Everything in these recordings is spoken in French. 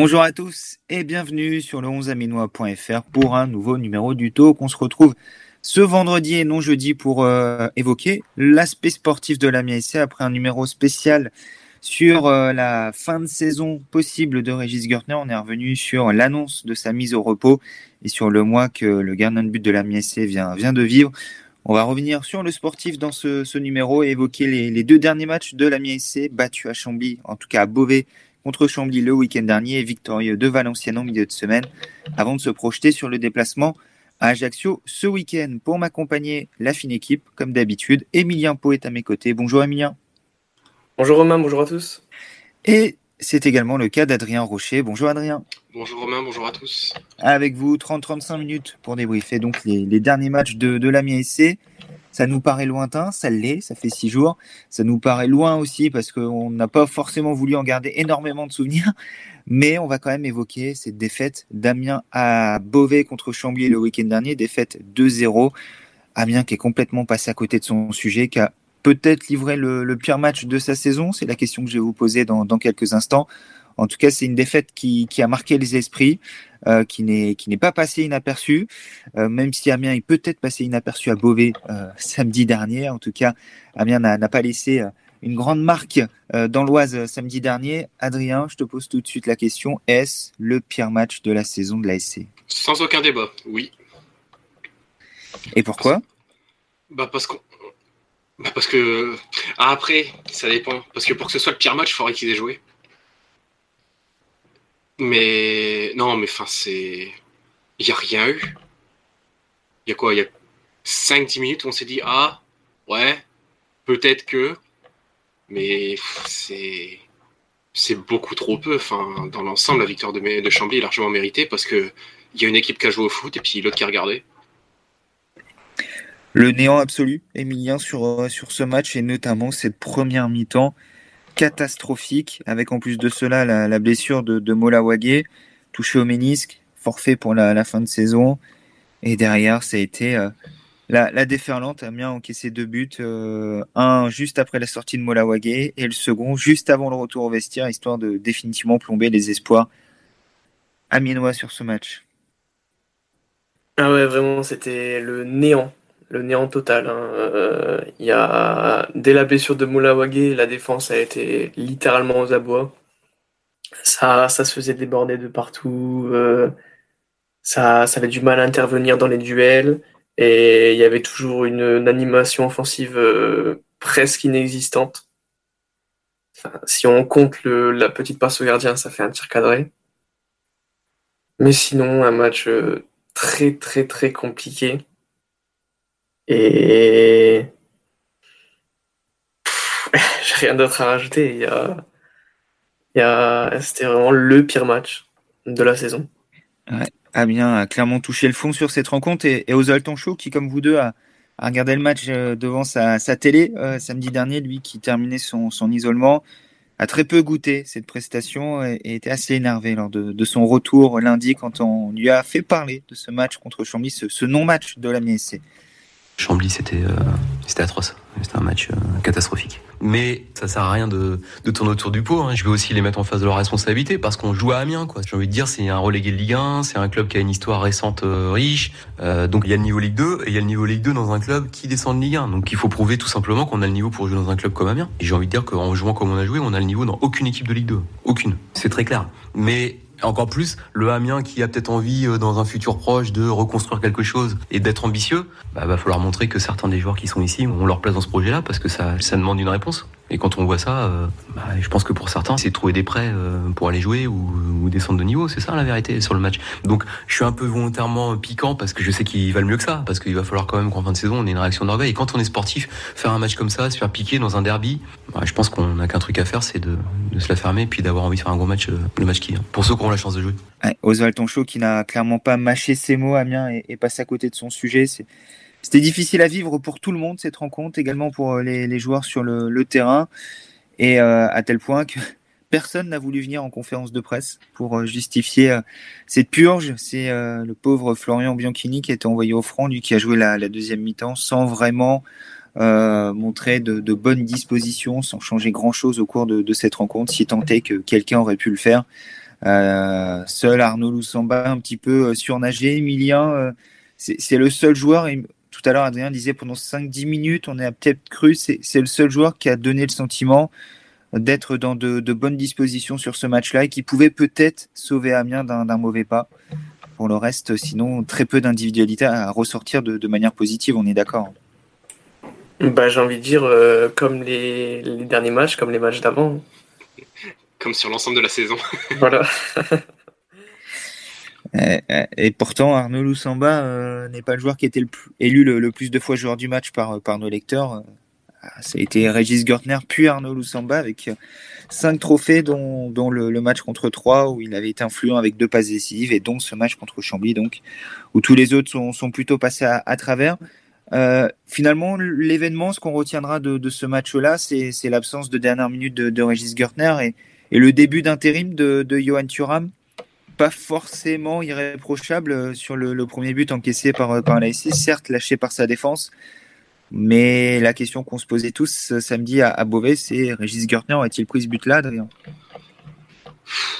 Bonjour à tous et bienvenue sur le 11aminois.fr pour un nouveau numéro du Talk. On se retrouve ce vendredi et non jeudi pour euh, évoquer l'aspect sportif de la MSC après un numéro spécial sur euh, la fin de saison possible de Régis Gertner. On est revenu sur l'annonce de sa mise au repos et sur le mois que le gardien de but de la MSC vient, vient de vivre. On va revenir sur le sportif dans ce, numéro et évoquer les, deux derniers matchs de la MSC battus à Chambly, en tout cas à Beauvais contre Chambly le week-end dernier et victorieux de Valenciennes en milieu de semaine avant de se projeter sur le déplacement à Ajaccio ce week-end. Pour m'accompagner, la fine équipe, comme d'habitude, Emilien Pau est à mes côtés. Bonjour Emilien. Bonjour Romain, bonjour à tous. Et c'est également le cas d'Adrien Rocher. Bonjour Adrien. Bonjour Romain, bonjour à tous. Avec vous, 30-35 minutes pour débriefer donc les, derniers matchs de, de l'AMI SC. Ça nous paraît lointain, ça l'est, ça fait six jours. Ça nous paraît loin aussi parce qu'on n'a pas forcément voulu en garder énormément de souvenirs. Mais on va quand même évoquer cette défaite d'Amiens à Beauvais contre Chambly le week-end dernier, défaite 2-0. Amiens qui est complètement passé à côté de son sujet, qui a peut-être livré le, pire match de sa saison. C'est la question que je vais vous poser dans quelques instants. En tout cas, c'est une défaite qui, qui, a marqué les esprits, euh, qui n'est qui n'est pas passée inaperçue, euh, même si Amiens est peut-être passé inaperçu à Beauvais euh, samedi dernier. En tout cas, Amiens n'a pas laissé une grande marque dans l'Oise samedi dernier. Adrien, je te pose tout de suite la question est-ce le pire match de la saison de l'ASC Sans aucun débat, oui. Et pourquoi? Bah parce qu'on bah parce que ah, après, ça dépend. Parce que pour que ce soit le pire match, il faudrait qu'ils aient joué. Mais non, mais enfin. Il n'y a rien eu. Il y a quoi? Il y a 5-10 minutes on s'est dit Ah, ouais, peut-être que. Mais c'est. C'est beaucoup trop peu. Enfin, dans l'ensemble, la victoire de, de Chambly est largement méritée parce que il y a une équipe qui a joué au foot et puis l'autre qui a regardé. Le néant absolu, Emilien, sur, euh, sur ce match et notamment cette première mi-temps catastrophique, avec en plus de cela la, blessure de, de Mola Wagé, touché au ménisque, forfait pour la, fin de saison. Et derrière, ça a été euh, la, la, déferlante. Amiens a encaissé deux buts, euh, un juste après la sortie de Mola Wagé et le second juste avant le retour au vestiaire, histoire de définitivement plomber les espoirs amiénois sur ce match. Ah ouais, vraiment, c'était le néant le néant total. Hein. euh, y a dès la blessure de Moulawagé, la défense a été littéralement aux abois. Ça, ça se faisait déborder de partout. Euh, ça, ça avait du mal à intervenir dans les duels et il y avait toujours une, animation offensive euh, presque inexistante. si on compte la petite passe au gardien, ça fait un tir cadré. Mais sinon, un match très très très compliqué. Et j'ai rien d'autre à rajouter. Il y a... Il y a... C'était vraiment le pire match de la saison. Ouais. Amiens a clairement touché le fond sur cette rencontre et, et Oswald Tonchot, qui, comme vous deux, a, regardé le match euh, devant sa, télé euh, samedi dernier, lui qui terminait son, isolement, a très peu goûté cette prestation et, était assez énervé lors de, de, son retour lundi quand on lui a fait parler de ce match contre Chambly, ce, ce non-match de la MSC. Chambly, c'était euh, c'était atroce. C'était un match euh, catastrophique. Mais ça sert à rien de, de tourner autour du pot. Hein. Je vais aussi les mettre en face de leurs responsabilités parce qu'on joue à Amiens. J'ai envie de dire, c'est un relégué de Ligue 1, c'est un club qui a une histoire récente euh, riche. donc il y a le niveau Ligue 2 et il y a le niveau Ligue 2 dans un club qui descend de Ligue 1. Donc il faut prouver tout simplement qu'on a le niveau pour jouer dans un club comme Amiens. Et j'ai envie de dire qu'en jouant comme on a joué, on a le niveau dans aucune équipe de Ligue 2. Aucune. C'est très clair. Mais encore plus, le Amiens qui a peut-être envie euh, dans un futur proche de reconstruire quelque chose et d'être ambitieux, bah, va falloir montrer que certains des joueurs qui sont ici ont leur place dans ce projet-là parce que ça, ça demande une réponse. Et quand on voit ça, euh, bah, je pense que pour certains, c'est trouver des prêts euh, pour aller jouer ou, ou descendre de niveau. C'est ça la vérité sur le match. Donc je suis un peu volontairement piquant parce que je sais qu'ils valent mieux que ça. Parce qu'il va falloir quand même qu'en fin de saison, on ait une réaction d'orgueil. Et quand on est sportif, faire un match comme ça, se faire piquer dans un derby, bah, je pense qu'on n'a qu'un truc à faire, c'est de, de, se la fermer et puis d'avoir envie de faire un gros match, euh, le match qui vient. Pour ceux qui ont la chance de jouer. Ouais, Oswald Tonchot qui n'a clairement pas mâché ses mots, Amiens, et, et passé à côté de son sujet. C'est c'était difficile à vivre pour tout le monde cette rencontre, également pour les, les joueurs sur le, terrain. Et euh, à tel point que personne n'a voulu venir en conférence de presse pour euh, justifier euh, cette purge. C'est le pauvre Florian Bianchini qui a été envoyé au front, lui qui a joué la, deuxième mi-temps sans vraiment euh, montrer de, de, bonnes dispositions, sans changer grand-chose au cours de, cette rencontre, si tant est que quelqu'un aurait pu le faire. seul Arnaud Loussamba un petit peu surnagé. Emilien, c'est le seul joueur, tout à l'heure Adrien disait pendant 5-10 minutes, on a peut-être cru, c'est le seul joueur qui a donné le sentiment d'être dans de, bonnes dispositions sur ce match-là et qui pouvait peut-être sauver Amiens d'un mauvais pas. Pour le reste, sinon, très peu d'individualité à ressortir de, manière positive, on est d'accord. Bah, J'ai envie de dire, euh, comme les, derniers matchs, comme les matchs d'avant. Comme sur l'ensemble de la saison. voilà. et, pourtant, Arnaud Loussamba euh, n'est pas le joueur qui a été élu le, plus de fois joueur du match par, par nos lecteurs. Ah, ça a été Régis Gertner puis Arnaud Loussamba avec euh, cinq trophées, dont, le, match contre Troyes où il avait été influent avec deux passes décisives et dont ce match contre Chambly, donc, où tous les autres sont, plutôt passés à, travers. Euh, finalement, l'événement, ce qu'on retiendra de, ce match-là, c'est l'absence de dernière minute de, Régis Gertner et, le début d'intérim de, Johan Thuram. Pas forcément irréprochable euh, sur le, premier but encaissé par, par l'ASC, certes lâché par sa défense, mais la question qu'on se posait tous euh, samedi à, Beauvais, c'est Régis Gertner a-t-il pris ce but-là, Adrien?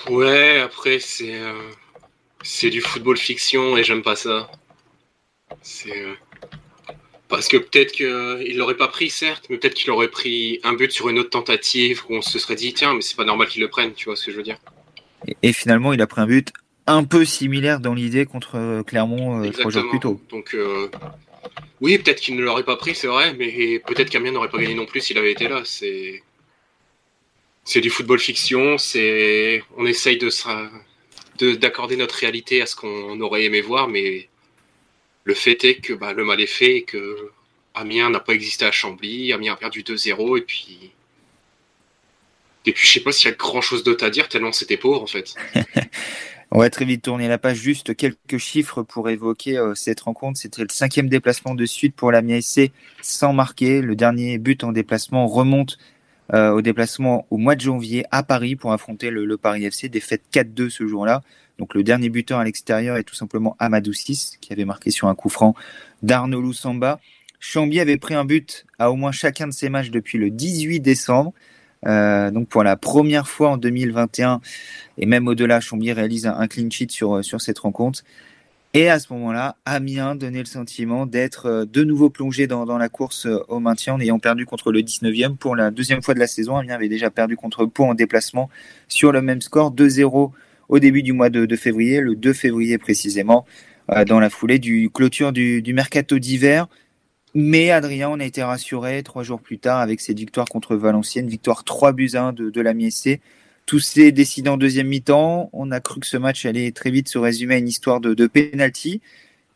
Ouais, après, c'est euh, c'est du football fiction et j'aime pas ça. Euh, parce que peut-être qu'il l'aurait pas pris, certes, mais peut-être qu'il aurait pris un but sur une autre tentative où on se serait dit, tiens, mais c'est pas normal qu'il le prenne, tu vois ce que je veux dire? Et, finalement, il a pris un but un peu similaire dans l'idée contre Clermont trois jours plus tôt. Donc, oui, peut-être qu'il ne l'aurait pas pris, c'est vrai, mais peut-être qu'Amiens n'aurait pas gagné non plus s'il avait été là. C'est c'est du football fiction, c'est on essaye de d'accorder notre réalité à ce qu'on aurait aimé voir, mais le fait est que bah, le mal est fait et que Amiens n'a pas existé à Chambly, Amiens a perdu 2-0 et puis et puis je sais pas s'il y a grand chose d'autre à dire tellement c'était pauvre en fait. On va très vite tourner la page. Juste quelques chiffres pour évoquer euh, cette rencontre. C'était le cinquième déplacement de suite pour la SC sans marquer. Le dernier but en déplacement remonte euh, au déplacement au mois de janvier à Paris pour affronter le, Paris FC. Défaite 4-2 ce jour-là. Donc le dernier buteur à l'extérieur est tout simplement Amadou 6 qui avait marqué sur un coup franc d'Arnaud Loussamba. Chambi avait pris un but à au moins chacun de ses matchs depuis le 18 décembre. Euh, donc pour la première fois en 2021 et même au-delà, Chambly réalise un, clean sheet sur, euh, sur cette rencontre. Et à ce moment-là, Amiens donnait le sentiment d'être euh, de nouveau plongé dans, la course au maintien en ayant perdu contre le 19e pour la deuxième fois de la saison. Amiens avait déjà perdu contre Pau en déplacement sur le même score, 2-0 au début du mois de, février, le 2 février précisément, dans la foulée du clôture du mercato d'hiver. Mais Adrien, on a été rassuré trois jours plus tard avec cette victoire contre Valenciennes, victoire 3 buts 1 de, de la MSC. Tout s'est décidé en deuxième mi-temps. On a cru que ce match allait très vite se résumer à une histoire de, de penalty,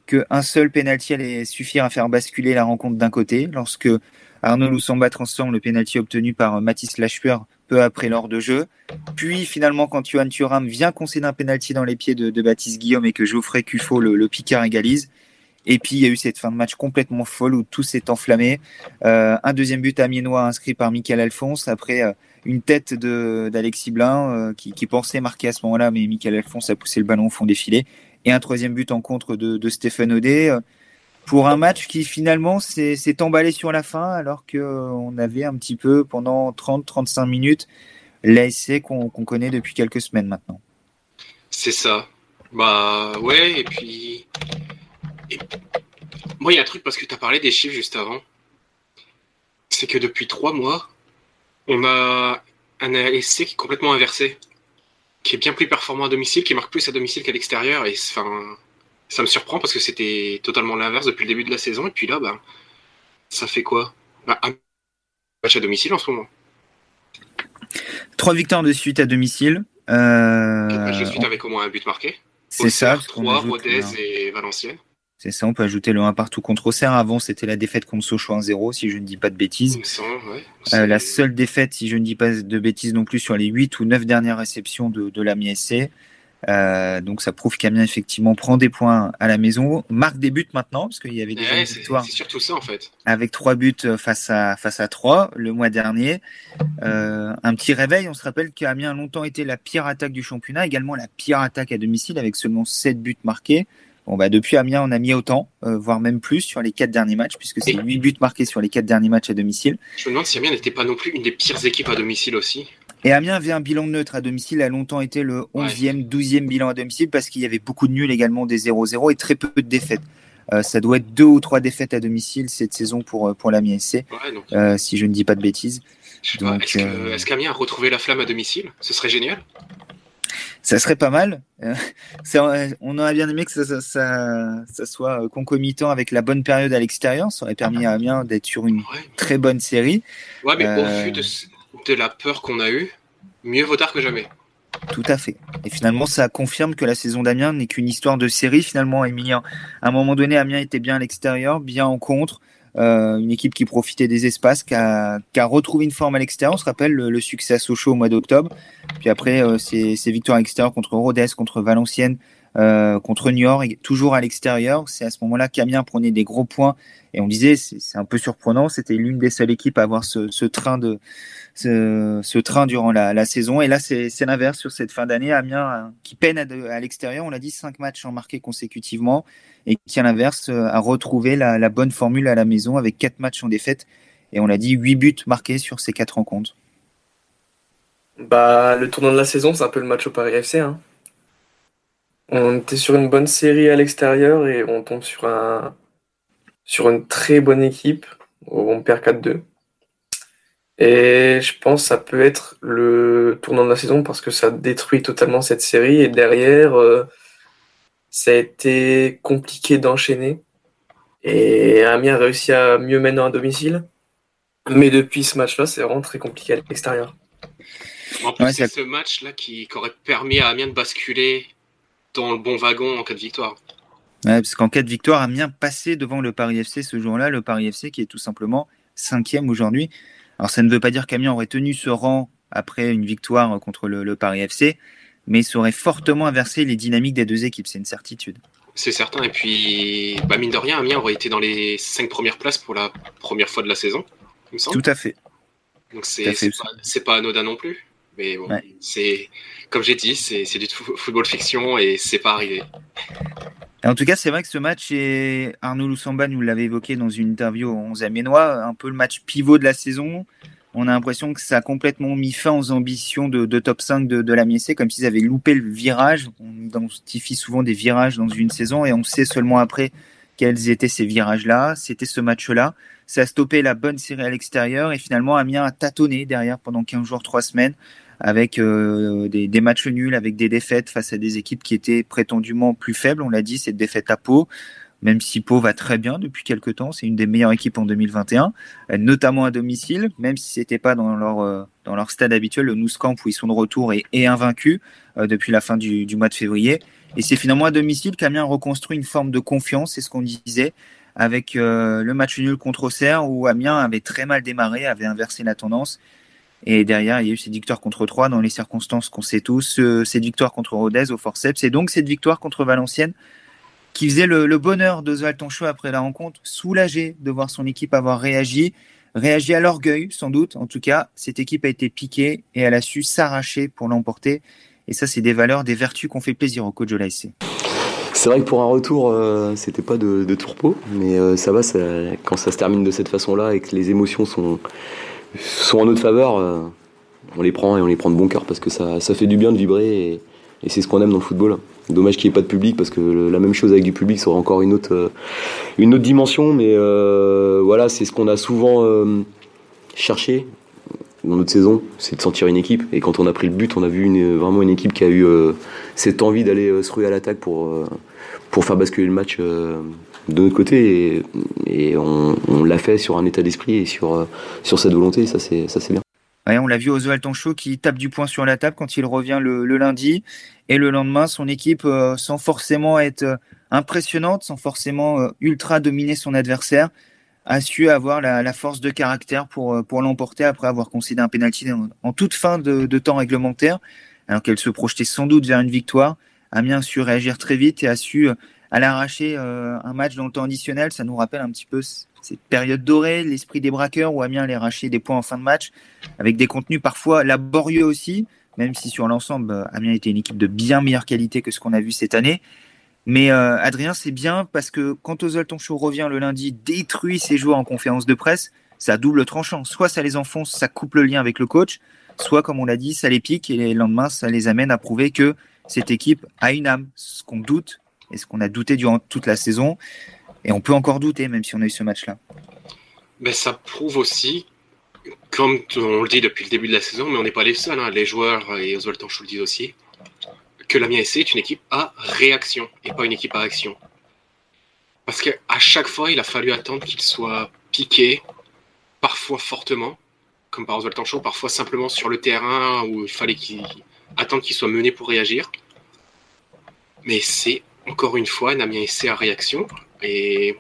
qu'un seul penalty allait suffire à faire basculer la rencontre d'un côté. Lorsque Arnaud Loussamba transforme le penalty obtenu par Mathis Lachper peu après l'heure de jeu. Puis finalement, quand Johan Thuram vient concéder un penalty dans les pieds de, Baptiste Guillaume et que Geoffrey Cuffot, le, le Picard, égalise, et puis il y a eu cette fin de match complètement folle où tout s'est enflammé. Euh, un deuxième but amiénois inscrit par Michael Alphonse après euh, une tête d'Alexis Blin euh, qui, pensait marquer à ce moment-là, mais Michael Alphonse a poussé le ballon au fond des filets. Et un troisième but en contre de, de Stéphane Audet pour un match qui finalement s'est emballé sur la fin alors qu'on avait un petit peu pendant 30-35 minutes l'ASC qu'on connaît depuis quelques semaines maintenant. C'est ça. Bah ouais, et puis moi, il y a un truc parce que tu as parlé des chiffres juste avant. C'est que depuis trois mois, on a un ASC qui est complètement inversé, qui est bien plus performant à domicile, qui marque plus à domicile qu'à l'extérieur. Et enfin, ça me surprend parce que c'était totalement l'inverse depuis le début de la saison. Et puis là, ben, ça fait quoi? Ben, Un match à domicile en ce moment. Trois victoires de suite à domicile. Euh... matchs de suite avec au moins un but marqué. C'est ça. Trois, Rodez et Valenciennes. C'est ça, on peut ajouter le 1 partout contre Auxerre. Avant, c'était la défaite contre Sochaux 1-0, si je ne dis pas de bêtises. Euh, la seule défaite, si je ne dis pas de bêtises non plus, sur les 8 ou 9 dernières réceptions de, de la SC. Euh, donc ça prouve qu'Amiens effectivement prend des points à la maison, marque des buts maintenant parce qu'il y avait déjà une victoire. C'est surtout ça en fait. Avec trois buts face à face à trois le mois dernier. Euh, un petit réveil. On se rappelle qu'Amiens a longtemps été la pire attaque du championnat, également la pire attaque à domicile avec seulement 7 buts marqués. Bon, bah, depuis Amiens, on a mis autant, euh, voire même plus sur les quatre derniers matchs, puisque c'est 8 buts marqués sur les quatre derniers matchs à domicile. Je me demande si Amiens n'était pas non plus une des pires équipes à domicile aussi. Et Amiens avait un bilan neutre à domicile, a longtemps été le 11e, 12e bilan à domicile parce qu'il y avait beaucoup de nuls également, des 0-0 et très peu de défaites. Euh, ça doit être deux ou trois défaites à domicile cette saison pour, euh, pour l'Amiens SC, euh, si je ne dis pas de bêtises. Est-ce qu'Amiens a retrouvé la flamme à domicile? Ce serait génial ça serait pas mal. on aurait bien aimé que ça, ça, soit concomitant avec la bonne période à l'extérieur. Ça aurait permis à Amiens d'être sur une très bonne série. Ouais, mais au vu de, de la peur qu'on a eue, mieux vaut tard que jamais. Tout à fait. Et finalement, ça confirme que la saison d'Amiens n'est qu'une histoire de série. Finalement, Emilien, à un moment donné, Amiens était bien à l'extérieur, bien en contre. Euh, une équipe qui profitait des espaces, qui a, retrouvé une forme à l'extérieur. On se rappelle le, succès à Sochaux au mois d'octobre. Puis après, euh, ces, victoires à l'extérieur contre Rodez, contre Valenciennes, euh, contre Niort, toujours à l'extérieur. C'est à ce moment-là qu'Amiens prenait des gros points. Et on disait, c'est un peu surprenant, c'était l'une des seules équipes à avoir ce, train de ce, train durant la, saison. Et là, c'est l'inverse sur cette fin d'année. Amiens qui peine à, l'extérieur, on l'a dit, cinq matchs en marqué consécutivement, et qui à l'inverse a retrouvé la, bonne formule à la maison avec quatre matchs en défaite. Et on l'a dit, huit buts marqués sur ces quatre rencontres. Bah, le tournant de la saison, c'est un peu le match au Paris FC. Hein. On était sur une bonne série à l'extérieur et on tombe sur, un, sur une très bonne équipe. On perd 4-2. Et je pense que ça peut être le tournant de la saison parce que ça détruit totalement cette série. Et derrière, euh, ça a été compliqué d'enchaîner. Et Amiens a réussi à mieux mener à domicile. Mais depuis ce match-là, c'est vraiment très compliqué à l'extérieur. En plus, c'est ce match-là qui, qui, aurait permis à Amiens de basculer dans le bon wagon en cas de victoire. parce qu'en cas de victoire, Amiens passait devant le Paris FC ce jour-là, le Paris FC qui est tout simplement cinquième aujourd'hui. Alors ça ne veut pas dire qu'Amiens aurait tenu ce rang après une victoire contre le, Paris FC, mais ça aurait fortement inversé les dynamiques des deux équipes, c'est une certitude. C'est certain, et puis bah, mine de rien, Amiens aurait été dans les cinq premières places pour la première fois de la saison, il me semble. Tout à fait. Donc c'est pas, pas anodin non plus. Mais bon, c'est comme j'ai dit, c'est du football fiction et c'est pas arrivé. En tout cas, c'est vrai que ce match, et Arnaud Loussamba nous l'avait évoqué dans une interview au 11 Ménois, un peu le match pivot de la saison. On a l'impression que ça a complètement mis fin aux ambitions de, top 5 de, de la MSC, comme s'ils avaient loupé le virage. On identifie souvent des virages dans une saison et on sait seulement après quels étaient ces virages-là. C'était ce match-là. Ça a stoppé la bonne série à l'extérieur et finalement Amiens a tâtonné derrière pendant 15 jours, 3 semaines avec euh, des, matchs nuls, avec des défaites face à des équipes qui étaient prétendument plus faibles. On l'a dit, cette défaite à Pau, même si Pau va très bien depuis quelques temps, c'est une des meilleures équipes en 2021, euh, notamment à domicile, même si c'était pas dans leur euh, dans leur stade habituel, le Nou Camp où ils sont de retour et, et invaincus depuis la fin du, mois de février. Et c'est finalement à domicile qu'Amiens reconstruit une forme de confiance, c'est ce qu'on disait, avec le match nul contre Auxerre où Amiens avait très mal démarré, avait inversé la tendance et derrière, il y a eu cette victoire contre 3 dans les circonstances qu'on sait tous, euh, cette victoire contre Rodez au forceps, et donc cette victoire contre Valenciennes qui faisait le, bonheur d'Oswald Tonchou après la rencontre, soulagé de voir son équipe avoir réagi, réagi à l'orgueil sans doute. En tout cas, cette équipe a été piquée et elle a su s'arracher pour l'emporter. Et ça, c'est des valeurs, des vertus qu'on fait plaisir au coach de l'ASC. C'est vrai que pour un retour, euh, c'était pas de, de tourpeau, mais euh, ça va quand ça se termine de cette façon-là et que les émotions sont, sont en notre faveur, euh, on les prend et on les prend de bon cœur parce que ça, ça fait du bien de vibrer et, c'est ce qu'on aime dans le football. Dommage qu'il n'y ait pas de public parce que la même chose avec du public, ça aurait encore une autre, une autre dimension. Mais voilà, c'est ce qu'on a souvent cherché dans notre saison, c'est de sentir une équipe. Et quand on a pris le but, on a vu vraiment une équipe qui a eu cette envie d'aller se ruer à l'attaque pour, pour faire basculer le match de notre côté et, on, l'a fait sur un état d'esprit et sur, euh, sur cette volonté, ça c'est, ça c'est bien. on l'a vu Oswald Tonchot qui tape du poing sur la table quand il revient le, lundi et le lendemain son équipe euh, sans forcément être euh, impressionnante, sans forcément ultra dominer son adversaire, a su avoir la, force de caractère pour, pour l'emporter après avoir concédé un pénalty en, toute fin de, temps réglementaire, alors qu'elle se projetait sans doute vers une victoire. Amiens a su réagir très vite et a su à l'arracher euh, un match dans le temps additionnel, ça nous rappelle un petit peu cette période dorée, l'esprit des braqueurs où Amiens allait arracher des points en fin de match, avec des contenus parfois laborieux aussi, même si sur l'ensemble, euh, Amiens était une équipe de bien meilleure qualité que ce qu'on a vu cette année. Mais euh, Adrien, c'est bien parce que quand Ozol Tonchou revient le lundi, détruit ses joueurs en conférence de presse, ça double tranchant. Soit ça les enfonce, ça coupe le lien avec le coach, soit comme on l'a dit, ça les pique et le lendemain, ça les amène à prouver que cette équipe a une âme, ce qu'on doute et ce qu'on a douté durant toute la saison. Et on peut encore douter, même si on a eu ce match-là. Mais ça prouve aussi, comme on le dit depuis le début de la saison, mais on n'est pas les seuls, hein, les joueurs et Oswald Tanchou le disent aussi, que la SC est une équipe à réaction et pas une équipe à action. Parce qu'à chaque fois, il a fallu attendre qu'il soit piqué, parfois fortement, comme par Oswald Tanchot, parfois simplement sur le terrain où il fallait qu'il attendre qu'il soit mené pour réagir. Mais c'est encore une fois Namien SC à réaction. Et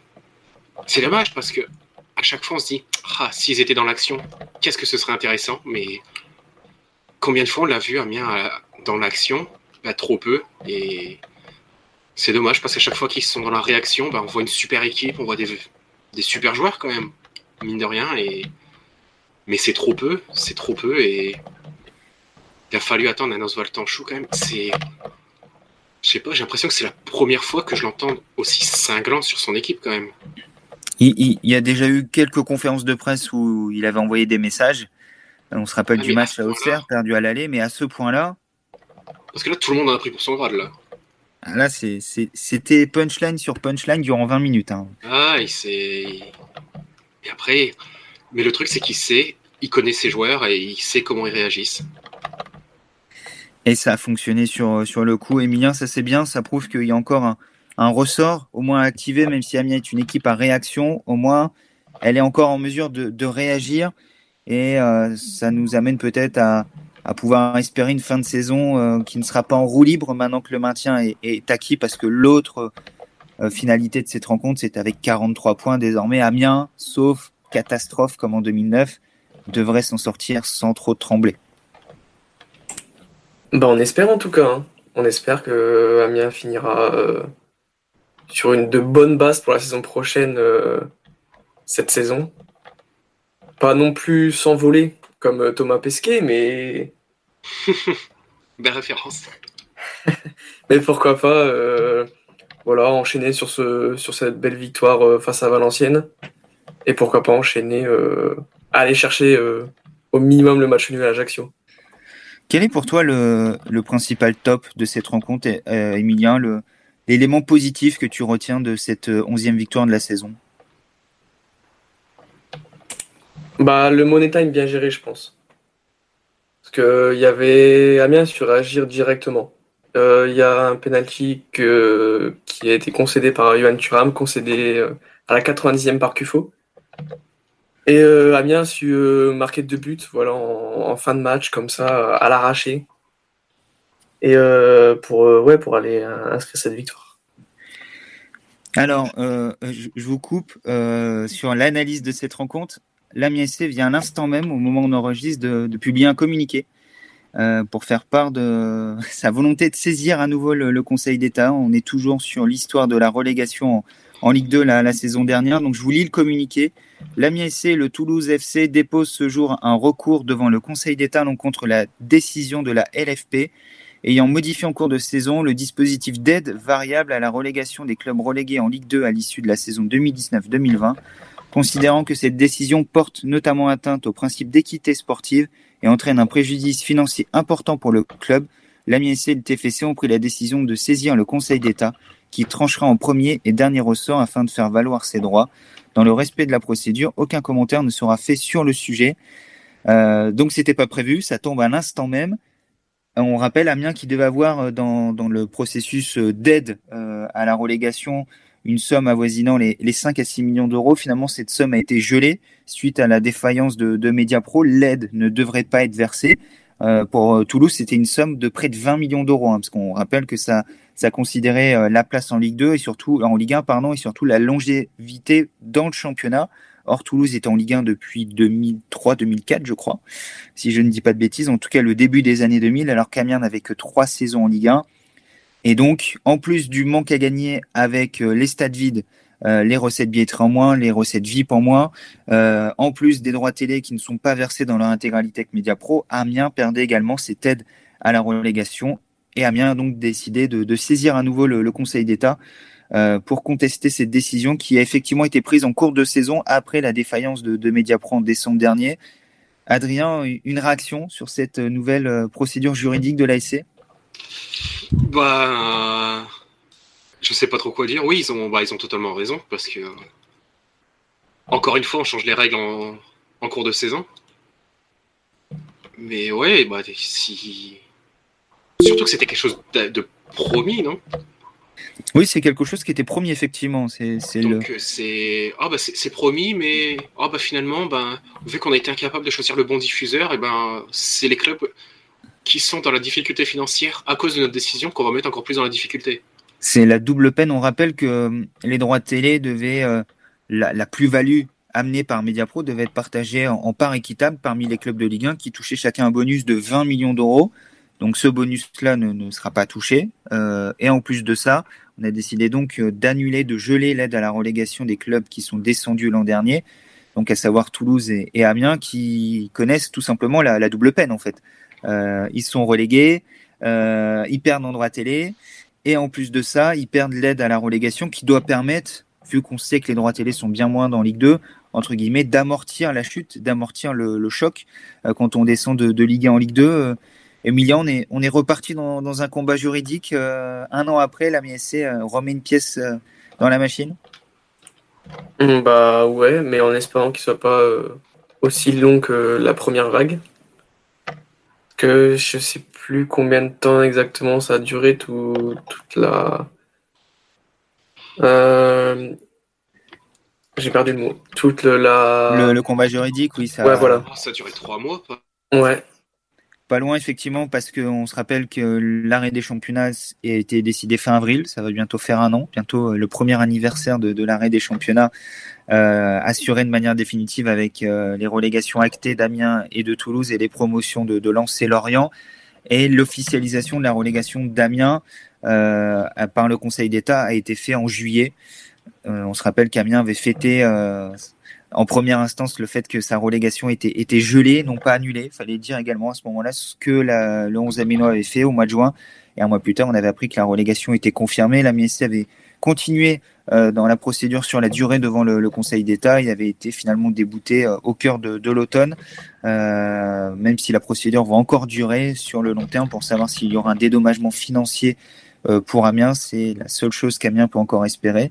c'est dommage parce que à chaque fois on se dit ah, s'ils étaient dans l'action, qu'est-ce que ce serait intéressant? Mais combien de fois on l'a vu Amiens dans l'action bah, Trop peu. Et c'est dommage parce qu'à chaque fois qu'ils sont dans la réaction, bah, on voit une super équipe, on voit des, des super joueurs quand même, mine de rien. Et... Mais c'est trop peu, c'est trop peu. Et il a fallu attendre un Oswald Tanchou quand même. C'est. Je sais pas, j'ai l'impression que c'est la première fois que je l'entends aussi cinglant sur son équipe quand même. Il, y a déjà eu quelques conférences de presse où il avait envoyé des messages. On se rappelle ah, du match à Auxerre, perdu à l'aller, mais à ce point-là. Parce que là, tout le monde en a pris pour son grade, là. Ah, là, c'était punchline sur punchline durant 20 minutes. Hein. Ah, il sait. Et après, mais le truc, c'est qu'il sait, il connaît ses joueurs et il sait comment ils réagissent. Et ça a fonctionné sur, sur le coup. Emilien, ça c'est bien, ça prouve qu'il y a encore un, un, ressort au moins activé, même si Amiens est une équipe à réaction, au moins elle est encore en mesure de, de réagir. Et euh, ça nous amène peut-être à, à pouvoir espérer une fin de saison euh, qui ne sera pas en roue libre maintenant que le maintien est, acquis, parce que l'autre euh, finalité de cette rencontre, c'est avec 43 points désormais. Amiens, sauf catastrophe comme en 2009, devrait s'en sortir sans trop trembler. Bah, on espère en tout cas. Hein. On espère que Amiens finira euh, sur une de bonnes bases pour la saison prochaine euh, cette saison. Pas non plus s'envoler comme euh, Thomas Pesquet, mais. Belle référence. mais pourquoi pas voilà, enchaîner sur, ce, sur cette belle victoire face à Valenciennes. Et pourquoi pas enchaîner, aller chercher au minimum le match nul à Ajaccio. Quel est pour toi le, principal top de cette rencontre, euh, Emilien, l'élément positif que tu retiens de cette euh, onzième victoire de la saison? Bah, Le money time bien géré, je pense. Parce qu'il y avait Amiens sur agir directement. Euh, il y a un penalty qui a été concédé par Johan Thuram, concédé à la 90e par Cufo. Et euh, Amiens a euh, marquer deux buts voilà, en, fin de match, comme ça, à l'arraché. Et euh, pour, ouais, pour aller inscrire cette victoire. Alors, je, vous coupe sur l'analyse de cette rencontre. L'Amiens SC vient à l'instant même, au moment où on enregistre, de, publier un communiqué pour faire part de sa volonté de saisir à nouveau le, Conseil d'État. On est toujours sur l'histoire de la relégation en Ligue 2 la, saison dernière. Donc je vous lis le communiqué. L'Amiens SC et le Toulouse FC déposent ce jour un recours devant le Conseil d'État contre la décision de la LFP ayant modifié en cours de saison le dispositif d'aide variable à la relégation des clubs relégués en Ligue 2 à l'issue de la saison 2019-2020, considérant que cette décision porte notamment atteinte au principe d'équité sportive et entraîne un préjudice financier important pour le club, l'Amiens SC et le TFC ont pris la décision de saisir le Conseil d'État qui tranchera en premier et dernier ressort afin de faire valoir ses droits. Dans le respect de la procédure, aucun commentaire ne sera fait sur le sujet. Euh, donc c'était pas prévu, ça tombe à l'instant même. On rappelle Amiens qui devait avoir euh, dans, le processus euh, d'aide euh, à la relégation une somme avoisinant les, les 5 à 6 millions d'euros. Finalement, cette somme a été gelée suite à la défaillance de, de Mediapro. L'aide ne devrait pas être versée. Euh, pour Toulouse, c'était une somme de près de 20 millions d'euros, hein, parce qu'on rappelle que ça, ça considérait euh, la place en Ligue 2 et surtout en Ligue 1 pardon et surtout la longévité dans le championnat. Or Toulouse est en Ligue 1 depuis 2003-2004 je crois, si je ne dis pas de bêtises. En tout cas le début des années 2000 alors qu'Amiens n'avait que trois saisons en Ligue 1. Et donc en plus du manque à gagner avec euh, les stades vides, euh, les recettes billetteries en moins, les recettes VIP en moins, en plus des droits télé qui ne sont pas versés dans leur intégralité avec Mediapro, Amiens perdait également cette aide à la relégation et Amiens a donc décidé de, saisir à nouveau le, Conseil d'État euh, pour contester cette décision qui a effectivement été prise en cours de saison après la défaillance de, de en décembre dernier. Adrien, une réaction sur cette nouvelle procédure juridique de l'ASC? Bah, je sais pas trop quoi dire. Oui, ils ont, bah, ils ont totalement raison parce que encore une fois, on change les règles en, en cours de saison. Mais ouais, bah, si... surtout que c'était quelque chose de, promis, non? Oui, c'est quelque chose qui était promis, effectivement. C'est, Donc le... c'est ah, bah, c'est promis, mais ah, bah, finalement, bah, vu qu'on a été incapable de choisir le bon diffuseur, et ben c'est les clubs qui sont dans la difficulté financière à cause de notre décision qu'on va mettre encore plus dans la difficulté. C'est la double peine. On rappelle que euh, les droits de télé devaient euh, la, la plus-value amené par Mediapro devait être partagé en, part équitable parmi les clubs de Ligue 1 qui touchaient chacun un bonus de 20 millions d'euros. Donc ce bonus-là ne, sera pas touché. Euh, et en plus de ça, on a décidé donc d'annuler, de geler l'aide à la relégation des clubs qui sont descendus l'an dernier, donc à savoir Toulouse et, Amiens, qui connaissent tout simplement la, double peine en fait. Euh, ils sont relégués, ils perdent en droit télé, et en plus de ça, ils perdent l'aide à la relégation qui doit permettre vu qu'on sait que les droits télé sont bien moins dans Ligue 2, entre guillemets, d'amortir la chute, d'amortir le, choc euh, quand on descend de, Ligue 1 en Ligue 2. Euh, Emilia, on est, reparti dans, un combat juridique. Euh, un an après, la MSC remet une pièce dans la machine Bah ouais, mais en espérant qu'il soit pas aussi long que la première vague. Que je sais plus combien de temps exactement ça a duré tout, toute la. J'ai perdu le mot. Toute le, la... le, combat juridique, oui. Ça... Ouais, voilà. Ça a duré trois mois. Ouais. Pas loin, effectivement, parce qu'on se rappelle que l'arrêt des championnats a été décidé fin avril. Ça va bientôt faire un an. Bientôt euh, le premier anniversaire de, l'arrêt des championnats euh, assuré de manière définitive avec euh, les relégations actées d'Amiens et de Toulouse et les promotions de, de Lens et Lorient. Et l'officialisation de la relégation d'Amiens euh, par le Conseil d'État a été fait en juillet. On se rappelle qu'Amiens avait fêté en première instance le fait que sa relégation était, gelée, non pas annulée. Il fallait dire également à ce moment-là ce que le 11 Amino avait fait au mois de juin. Et un mois plus tard, on avait appris que la relégation était confirmée. La continué euh, dans la procédure sur la durée devant le, Conseil d'État. Il avait été finalement débouté au cœur de, l'automne, même si la procédure va encore durer sur le long terme pour savoir s'il y aura un dédommagement financier euh, pour Amiens, c'est la seule chose qu'Amiens peut encore espérer.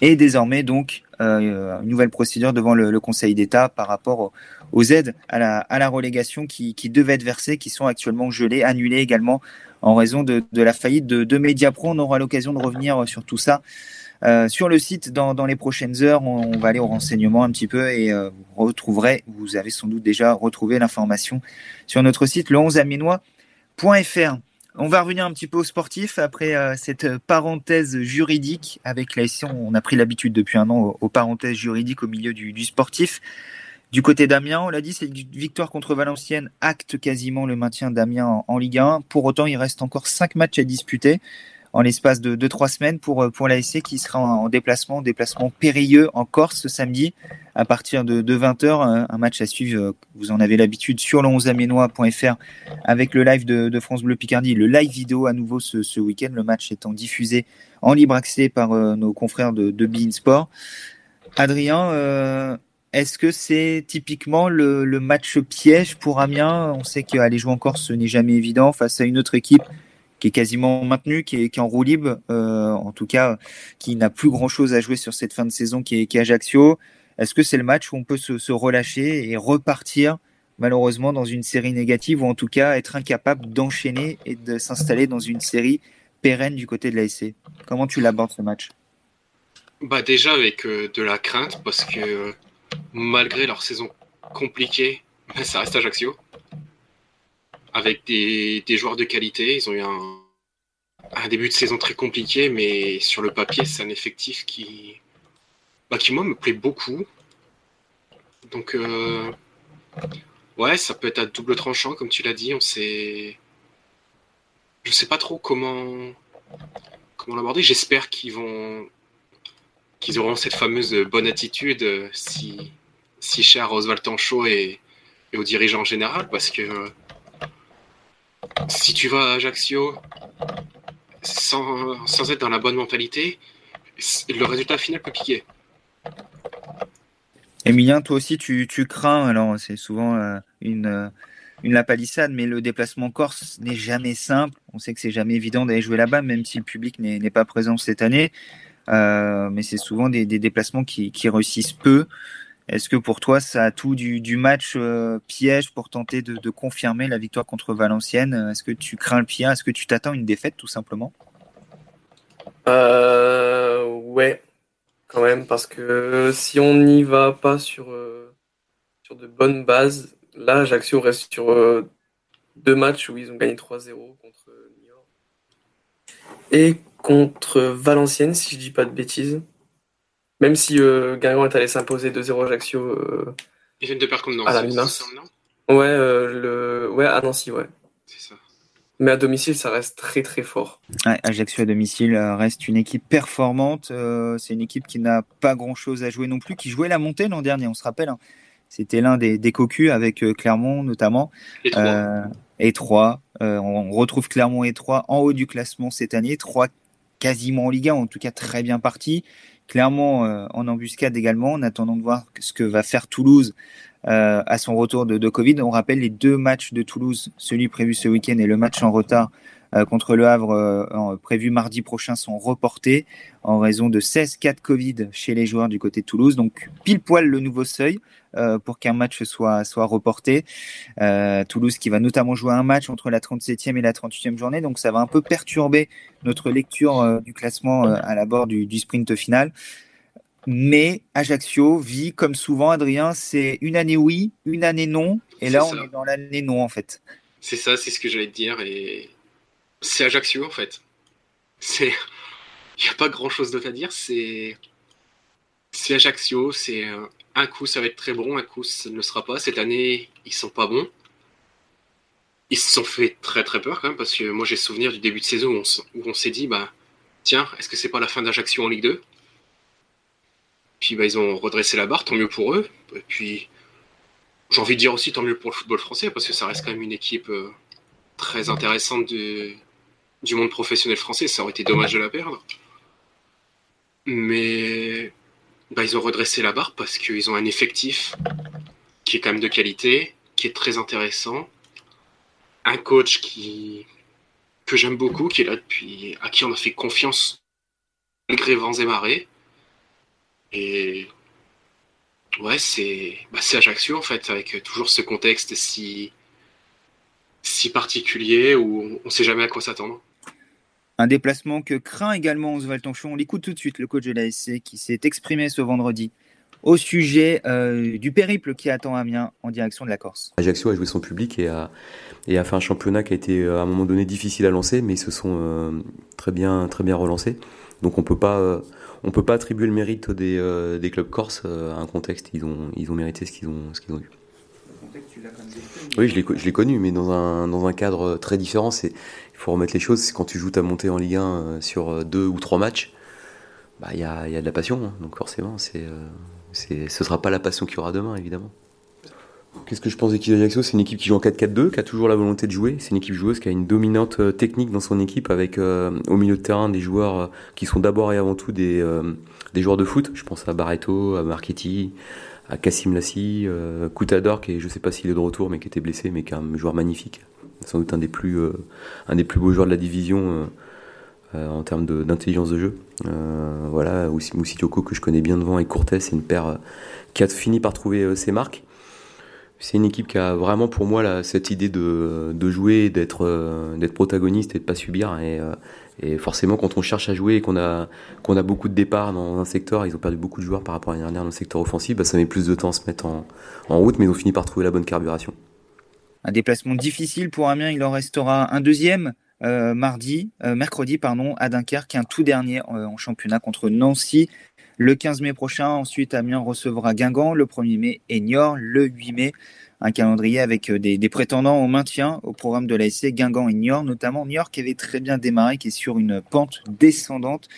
Et désormais, donc, euh, une nouvelle procédure devant le, Conseil d'État par rapport aux, aides à la, à la relégation qui, qui, devaient être versées, qui sont actuellement gelées, annulées également en raison de, la faillite de, de Mediapro. On aura l'occasion de revenir sur tout ça. Euh, sur le site, dans, les prochaines heures, on, va aller au renseignement un petit peu et euh, vous retrouverez, vous avez sans doute déjà retrouvé l'information sur notre site le 11aminois.fr. On va revenir un petit peu au sportif après euh, cette parenthèse juridique avec la On a pris l'habitude depuis un an aux, parenthèses juridiques au milieu du, sportif. Du côté d'Amiens, on l'a dit, c'est une victoire contre Valenciennes acte quasiment le maintien d'Amiens en, Ligue 1. Pour autant, il reste encore cinq matchs à disputer en l'espace de 2-3 semaines pour, euh, pour l'ASC qui sera en, déplacement, déplacement périlleux en Corse ce samedi à partir de, 20h. Euh, un match à suivre, euh, vous en avez l'habitude, sur le 11 aménois.fr avec le live de, France Bleu Picardie, le live vidéo à nouveau ce, week-end, le match étant diffusé en libre accès par nos confrères de, de Bein Sport. Adrien, est-ce que c'est typiquement le, match piège pour Amiens? On sait qu'aller jouer en Corse, ce n'est jamais évident face à une autre équipe qui est quasiment maintenu, qui est, en roue libre, euh, en tout cas, qui n'a plus grand-chose à jouer sur cette fin de saison, qui est, qui Ajaccio. Est-ce que c'est le match où on peut se, relâcher et repartir malheureusement dans une série négative ou en tout cas être incapable d'enchaîner et de s'installer dans une série pérenne du côté de l'ASC Comment tu l'abordes ce match? Bah Déjà avec euh, de la crainte parce que malgré leur saison compliquée, ça reste Ajaccio avec des, joueurs de qualité. Ils ont eu un, début de saison très compliqué, mais sur le papier, c'est un effectif qui, bah, qui moi, me plaît beaucoup. Donc, euh, ouais, ça peut être à double tranchant, comme tu l'as dit. On sait. Je sais pas trop comment, comment l'aborder. J'espère qu'ils vont qu'ils auront cette fameuse bonne attitude si, si cher à Oswald Tanchot et, et aux dirigeants en général, parce que si tu vas à Ajaccio sans, sans, être dans la bonne mentalité, le résultat final peut piquer. Emilien, toi aussi, tu, crains, alors c'est souvent euh, une, euh, une la palissade, mais le déplacement corse n'est jamais simple. On sait que c'est jamais évident d'aller jouer là-bas, même si le public n'est pas présent cette année. Euh, mais c'est souvent des, déplacements qui, réussissent peu. Est-ce que pour toi, ça a tout du, match piège pour tenter de, confirmer la victoire contre Valenciennes? Est-ce que tu crains le pire? Est-ce que tu t'attends une défaite tout simplement? Ouais, quand même, parce que si on n'y va pas sur, euh, sur de bonnes bases, là, Ajaccio reste sur euh, deux matchs où ils ont gagné 3-0 contre Niort. Et contre Valenciennes, si je dis pas de bêtises. Même si euh, Guingamp est allé s'imposer 2-0 Ajaccio. Euh, ils viennent de perdre contre Nancy. Ouais, le... ouais, à Nancy, ouais. C'est ça. Mais à domicile, ça reste très très fort. Ajaccio à domicile euh, reste une équipe performante. Euh, c'est une équipe qui n'a pas grand-chose à jouer non plus, qui jouait la montée l'an dernier, on se rappelle. Hein. C'était l'un des, des, cocus avec euh, Clermont notamment. Et Troyes. on retrouve Clermont et Troyes en haut du classement cette année. Troyes quasiment en Ligue 1, en tout cas très bien parti. Clermont en embuscade également, en attendant de voir ce que va faire Toulouse euh, à son retour de, Covid. On rappelle les deux matchs de Toulouse, celui prévu ce week-end et le match en retard euh, contre le Havre euh, prévu mardi prochain sont reportés en raison de 16 cas de Covid chez les joueurs du côté de Toulouse. Donc pile poil le nouveau seuil pour qu'un match soit, soit reporté. Toulouse qui va notamment jouer un match entre la 37e et la 38e journée. Donc ça va un peu perturber notre lecture du classement à la bord du, du sprint final. Mais Ajaccio vit comme souvent, Adrien, c'est une année oui, une année non. Et là, on est dans l'année non, en fait. C'est ça, c'est ce que j'allais te dire. Et c'est Ajaccio, en fait. C'est. Il n'y a pas grand chose d'autre à dire. C'est. C'est Ajaccio. C'est. Un coup, ça va être très bon. Un coup, ça ne sera pas. Cette année, ils sont pas bons. Ils se sont fait très très peur quand même. Parce que moi, j'ai souvenir du début de saison où on, s'est dit, bah. Tiens, est-ce que c'est pas la fin d'Ajaccio en Ligue 2 puis bah, ils ont redressé la barre, tant mieux pour eux. Puis j'ai envie de dire aussi tant mieux pour le football français, parce que ça reste quand même une équipe euh, très intéressante du, du monde professionnel français. Ça aurait été dommage de la perdre. Mais bah, ils ont redressé la barre parce qu'ils ont un effectif qui est quand même de qualité, qui est très intéressant. Un coach qui que j'aime beaucoup, qui est là depuis, à qui on a fait confiance malgré vents et marées. Et ouais, c'est bah, Ajaccio en fait, avec toujours ce contexte si, si particulier où on ne sait jamais à quoi s'attendre. Un déplacement que craint également Oswald Tanchon. On l'écoute tout de suite, le coach de l'ASC qui s'est exprimé ce vendredi au sujet euh, du périple qui attend Amiens en direction de la Corse. Ajaccio a joué son public et a, fait un championnat qui a été euh, à un moment donné difficile à lancer, mais ils se sont euh, très, bien, très bien relancés. Donc on peut pas on peut pas attribuer le mérite des, clubs corses à un contexte. Ils ont, ils ont mérité ce qu'ils ont, ce qu'ils ont eu. Oui, je l'ai, je l'ai connu, mais dans un, dans un cadre très différent. Il faut remettre les choses. C'est quand tu joues ta montée en Ligue 1 euh, sur deux ou trois matchs, bah, il y, a, y a de la passion. Hein. Donc forcément, c'est, c'est, ce sera pas la passion qu'il y aura demain, évidemment. Qu'est-ce que je pense d'équipe d'Ajaccio C'est une équipe qui joue en 4-4-2, qui a toujours la volonté de jouer. C'est une équipe joueuse qui a une dominante euh, technique dans son équipe avec euh, au milieu de terrain des joueurs euh, qui sont d'abord et avant tout des, des joueurs de foot. Je pense à Barreto, à Marchetti, à Kassim Lassi, Koutador qui est, je sais pas s'il est de retour mais qui était blessé mais qui est un joueur magnifique. Sans doute un des plus, plus beaux joueurs de la division en termes d'intelligence de, jeu. voilà, aussi Moussitioko que je connais bien devant et Cortés, c'est une paire qui a fini par trouver ses marques c'est une équipe qui a vraiment pour moi cette idée de, jouer, d'être euh, d'être protagoniste et de pas subir. Euh, et, forcément, quand on cherche à jouer et qu'on a qu'on a beaucoup de départs dans un secteur, ils ont perdu beaucoup de joueurs par rapport à l'année dernière dans le secteur offensif, bah, ça met plus de temps à se mettre en, route, mais ils ont fini par trouver la bonne carburation. Un déplacement difficile pour Amiens, il en restera un deuxième. Euh, mardi, mercredi pardon, à Dunkerque, un tout dernier en championnat contre Nancy. Le 15 mai prochain, ensuite, Amiens recevra Guingamp. Le 1er mai, et Niort. Le 8 mai, un calendrier avec euh, des, prétendants au maintien au programme de l'ASC, Guingamp et Niort, notamment Niort qui avait très bien démarré, qui est sur une pente descendante.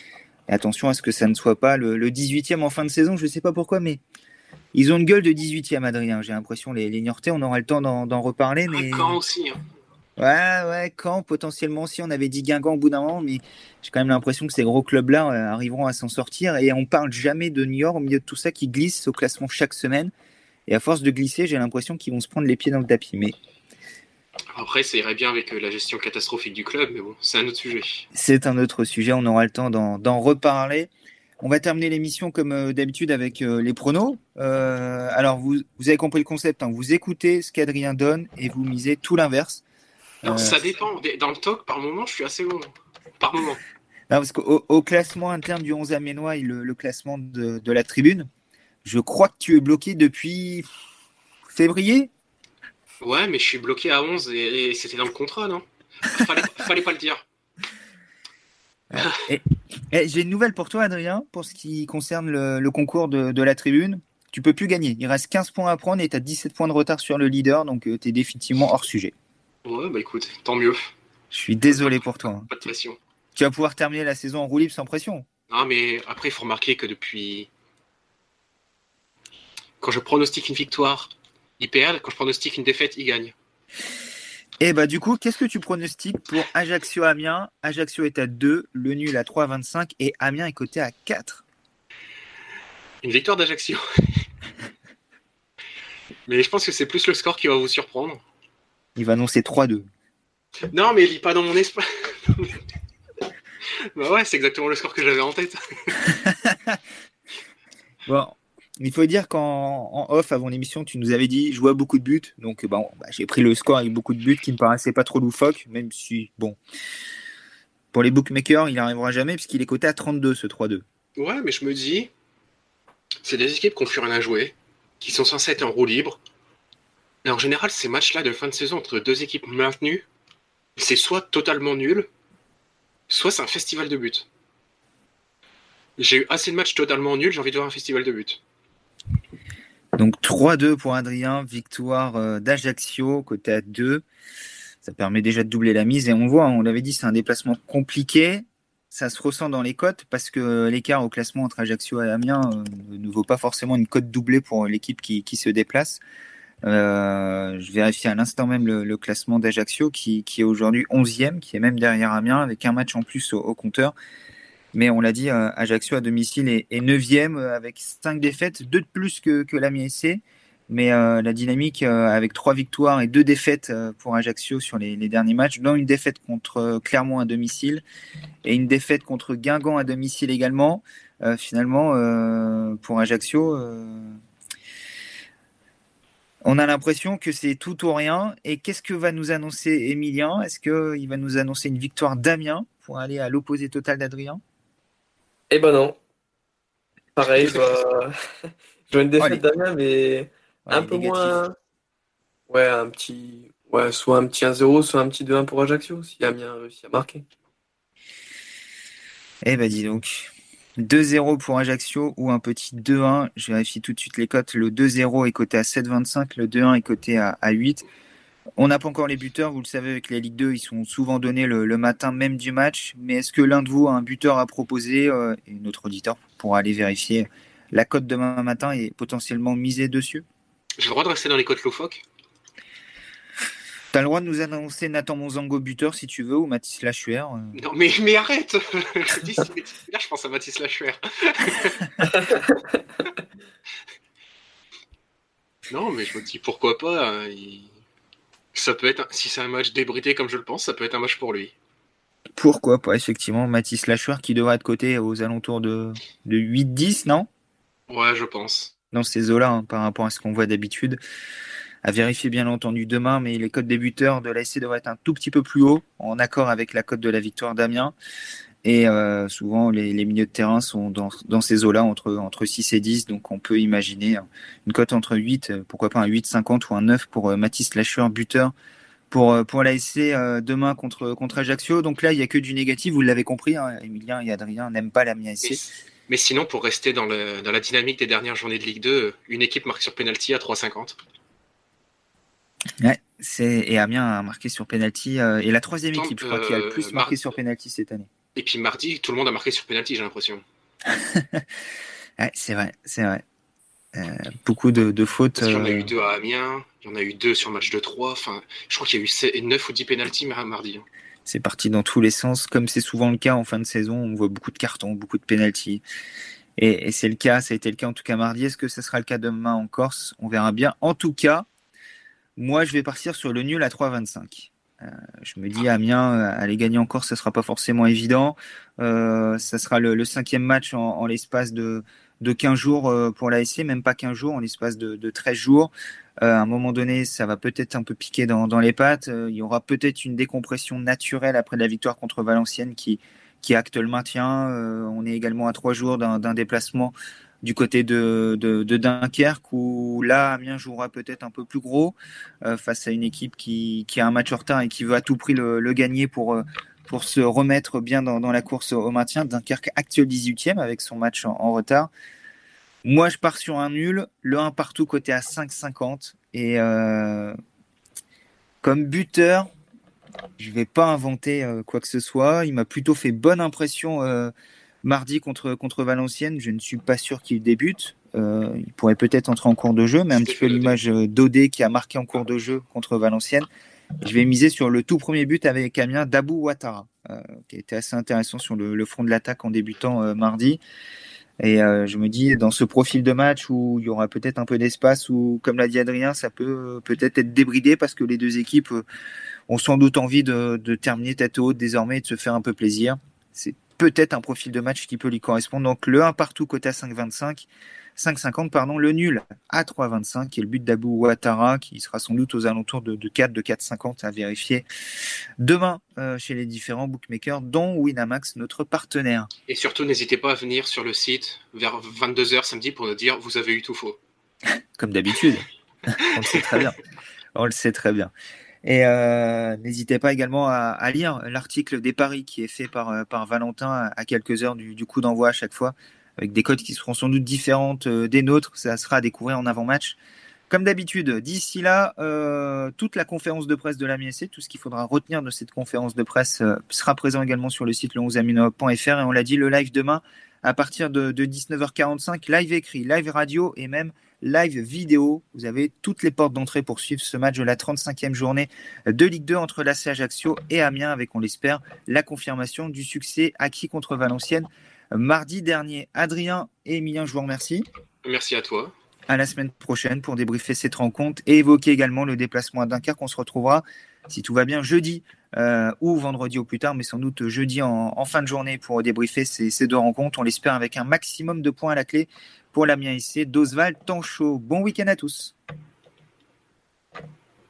Et attention à ce que ça ne soit pas le, 18e en fin de saison, je ne sais pas pourquoi, mais ils ont une gueule de 18e, Adrien. J'ai l'impression, les, les Niortais, on aura le temps d'en reparler. Mais... Caen aussi. Hein. Ouais, ouais, quand potentiellement si on avait dit Guingamp au bout d'un moment, mais j'ai quand même l'impression que ces gros clubs-là euh, arriveront à s'en sortir et on parle jamais de Niort au milieu de tout ça qui glisse au classement chaque semaine. Et à force de glisser, j'ai l'impression qu'ils vont se prendre les pieds dans le tapis. Mais Après, ça irait bien avec euh, la gestion catastrophique du club, mais bon, c'est un autre sujet. c'est un autre sujet, on aura le temps d'en reparler. On va terminer l'émission comme euh, d'habitude avec euh, les pronos. Euh, alors vous, vous avez compris le concept, hein. vous écoutez ce qu'Adrien donne et vous misez tout l'inverse. Euh, ça dépend. Dans le talk, par moment, je suis assez bon. Par moment. Non, parce qu'au au classement interne du 11 Aménois le, le classement de, de la tribune, je crois que tu es bloqué depuis février. Ouais, mais je suis bloqué à 11 et, et c'était dans le contrat, non? Fallait, fallait pas le dire. J'ai une nouvelle pour toi, Adrien, pour ce qui concerne le, le concours de, de la tribune. Tu peux plus gagner. Il reste 15 points à prendre et tu as 17 points de retard sur le leader, donc tu es définitivement hors sujet. Ouais, bah écoute, tant mieux. Je suis désolé pour toi. hein. Pas de pression. Tu vas pouvoir terminer la saison en roue libre sans pression. Non, mais après, il faut remarquer que depuis. Quand je pronostique une victoire, ils perdent. Quand je pronostique une défaite, ils gagnent. Et bah du coup, qu'est-ce que tu pronostiques pour Ajaccio-Amiens Ajaccio est à 2, le nul à 3,25 et Amiens est coté à 4. Une victoire d'Ajaccio. mais je pense que c'est plus le score qui va vous surprendre. Il va annoncer 3-2. Non, mais lis pas dans mon espace. bah ouais, c'est exactement le score que j'avais en tête. Bon, il faut dire qu'en en off, avant l'émission, tu nous avais dit jouer à beaucoup de buts. Donc, bon, bah, j'ai pris le score avec beaucoup de buts qui me paraissait pas trop loufoque, même si, bon, pour les bookmakers, il n'arrivera jamais puisqu'il est coté à 32, ce 3-2. Ouais, mais je me dis, c'est des équipes qui ont plus rien à jouer, qui sont censées être en roue libre. Et en général, ces matchs-là de fin de saison entre deux équipes maintenues, c'est soit totalement nul, soit c'est un festival de buts. J'ai eu assez de matchs totalement nuls, j'ai envie de voir un festival de buts. Donc 3-2 pour Adrien, victoire euh, d'Ajaccio, côté à 2. Ça permet déjà de doubler la mise et on voit, on l'avait dit, c'est un déplacement compliqué. Ça se ressent dans les cotes parce que l'écart au classement entre Ajaccio et Amiens euh, ne vaut pas forcément une cote doublée pour l'équipe qui, se déplace. Euh, je vérifie à l'instant même le, classement d'Ajaccio qui, est aujourd'hui 11e, qui est même derrière Amiens avec un match en plus au compteur. Mais on l'a dit, euh, Ajaccio à domicile est, est 9e euh, avec 5 défaites, 2 de plus que, que l'Amiens SC. Mais euh, la dynamique avec 3 victoires et 2 défaites pour Ajaccio sur les, les derniers matchs, dont une défaite contre Clermont à domicile et une défaite contre Guingamp à domicile également. Finalement, pour Ajaccio, on a l'impression que c'est tout ou rien. Et qu'est-ce que va nous annoncer Emilien? Est-ce qu'il va nous annoncer une victoire d'Amiens pour aller à l'opposé total d'Adrien? Eh ben non. Pareil, je vois, je vois une défaite d'Amiens, mais Ouais, un peu négatif. moins. Ouais, un petit. Ouais, soit un petit 1-0, soit un petit 2-1 pour Ajaccio, si Amiens réussit à marquer. Eh ben dis donc. 2-0 pour Ajaccio ou un petit 2-1. Je vérifie tout de suite les cotes. Le 2-0 est coté à 7,25. Le 2-1 est coté à, à 8. On n'a pas encore les buteurs. Vous le savez, avec la Ligue 2, ils sont souvent donnés le, le matin même du match. Mais est-ce que l'un de vous a un buteur à proposer euh, Et notre auditeur pourra aller vérifier la cote demain matin et potentiellement miser dessus? J'ai le droit de rester dans les côtes loufoques? Tu as le droit de nous annoncer Nathan Monzango buteur si tu veux ou Mathis Lachuer. euh. Non, mais, mais arrête Je dis, si- Là, je pense à Mathis Lachuer. non, mais je me dis, pourquoi pas hein, il- Ça peut être, si c'est un match débridé comme je le pense, ça peut être un match pour lui. Pourquoi pas, effectivement, Mathis Lachuer qui devrait être coté aux alentours de, de 8-10, non? Ouais, je pense. Dans ces eaux-là, hein, par rapport à ce qu'on voit d'habitude. À vérifier bien entendu demain, mais les codes des buteurs de l'ASC devraient être un tout petit peu plus haut, en accord avec la cote de la victoire d'Amiens. Et euh, souvent, les, les milieux de terrain sont dans, dans ces eaux-là, entre, entre 6 et 10. Donc, on peut imaginer une cote entre 8, euh, pourquoi pas un 8,50 ou un 9 pour euh, Mathis Lachuer, buteur, pour, pour l'ASC demain contre, contre Ajaccio. Donc là, il n'y a que du négatif, vous l'avez compris. Hein, Emilien et Adrien n'aiment pas l'Amiens Mais, SC. mais sinon, pour rester dans, le- dans la dynamique des dernières journées de Ligue 2, une équipe marque sur penalty à 3,50. Ouais, c'est et Amiens a marqué sur penalty euh, et la troisième équipe, je crois, qui a le plus Mar- marqué sur penalty cette année. Et puis mardi, tout le monde a marqué sur penalty, j'ai l'impression. Ouais, c'est vrai, c'est vrai. beaucoup de, fautes. il y en a eu deux à Amiens, il y en a eu deux sur match de 3. Enfin, je crois qu'il y a eu 9 ou 10 pénalties mardi. Hein. C'est parti dans tous les sens, comme c'est souvent le cas en fin de saison. On voit beaucoup de cartons, beaucoup de pénalties. Et, c'est le cas, ça a été le cas en tout cas mardi. Est-ce que ce sera le cas demain en Corse? On verra bien. En tout cas, moi je vais partir sur le nul à 3,25. Euh, je me dis, Amiens, euh, aller gagner en Corse, ce ne sera pas forcément évident. Euh, ça sera le, cinquième match en, l'espace de, de 15 jours pour l'ASC, même pas 15 jours, en l'espace de, de 13 jours. à un moment donné, ça va peut-être un peu piquer dans, les pattes. il y aura peut-être une décompression naturelle après la victoire contre Valenciennes qui, qui acte le maintien. on est également à trois jours d'un déplacement du côté de, Dunkerque où là Amiens jouera peut-être un peu plus gros euh, face à une équipe qui, a un match en retard et qui veut à tout prix le, gagner pour, euh, pour se remettre bien dans, la course au maintien. Dunkerque actuel 18e avec son match en, retard. Moi je pars sur un nul, le 1 partout côté à 5,50 et euh, comme buteur, je vais pas inventer quoi que ce soit. Il m'a plutôt fait bonne impression Mardi contre, contre Valenciennes, je ne suis pas sûr qu'il débute. Euh, il pourrait peut-être entrer en cours de jeu, mais un petit peu l'image euh, d'Odé qui a marqué en cours de jeu contre Valenciennes. Je vais miser sur le tout premier but avec Amiens d'Abou Ouattara, euh, qui a été assez intéressant sur le, front de l'attaque en débutant mardi. Et je me dis, dans ce profil de match où il y aura peut-être un peu d'espace, où, comme l'a dit Adrien, ça peut peut-être être débridé parce que les deux équipes ont sans doute envie de, de terminer tête haute désormais et de se faire un peu plaisir. C'est peut-être un profil de match qui peut lui correspondre. Donc le 1 partout côté à 5,25. 5,50 pardon, le nul à 3,25 et le but d'Abou Ouattara qui sera sans doute aux alentours de, 4, de 4,50 à vérifier demain euh, chez les différents bookmakers dont Winamax, notre partenaire. Et surtout n'hésitez pas à venir sur le site vers 22h samedi pour nous dire vous avez eu tout faux. Comme d'habitude. On le sait très bien. On le sait très bien. Et euh, n'hésitez pas également à, lire l'article des paris qui est fait par, euh, par Valentin à quelques heures du, coup d'envoi à chaque fois, avec des codes qui seront sans doute différentes euh, des nôtres. Ça sera à découvrir en avant-match. Comme d'habitude, d'ici là, toute la conférence de presse de la MSC, tout ce qu'il faudra retenir de cette conférence de presse sera présent également sur le site le 11 et on l'a dit, le live demain à partir de, de 19h45, live écrit, live radio et même live vidéo. Vous avez toutes les portes d'entrée pour suivre ce match de la 35e journée de Ligue 2 entre l'AC Ajaccio et Amiens, avec, on l'espère, la confirmation du succès acquis contre Valenciennes mardi dernier. Adrien et Emilien, je vous remercie. Merci à toi. À la semaine prochaine pour débriefer cette rencontre et évoquer également le déplacement à Dunkerque. On se retrouvera, si tout va bien, jeudi euh, ou vendredi au plus tard, mais sans doute jeudi en, fin de journée pour débriefer ces, ces deux rencontres. On l'espère avec un maximum de points à la clé pour l'Amiens ici d'Oswald Tanchot. Bon week-end à tous.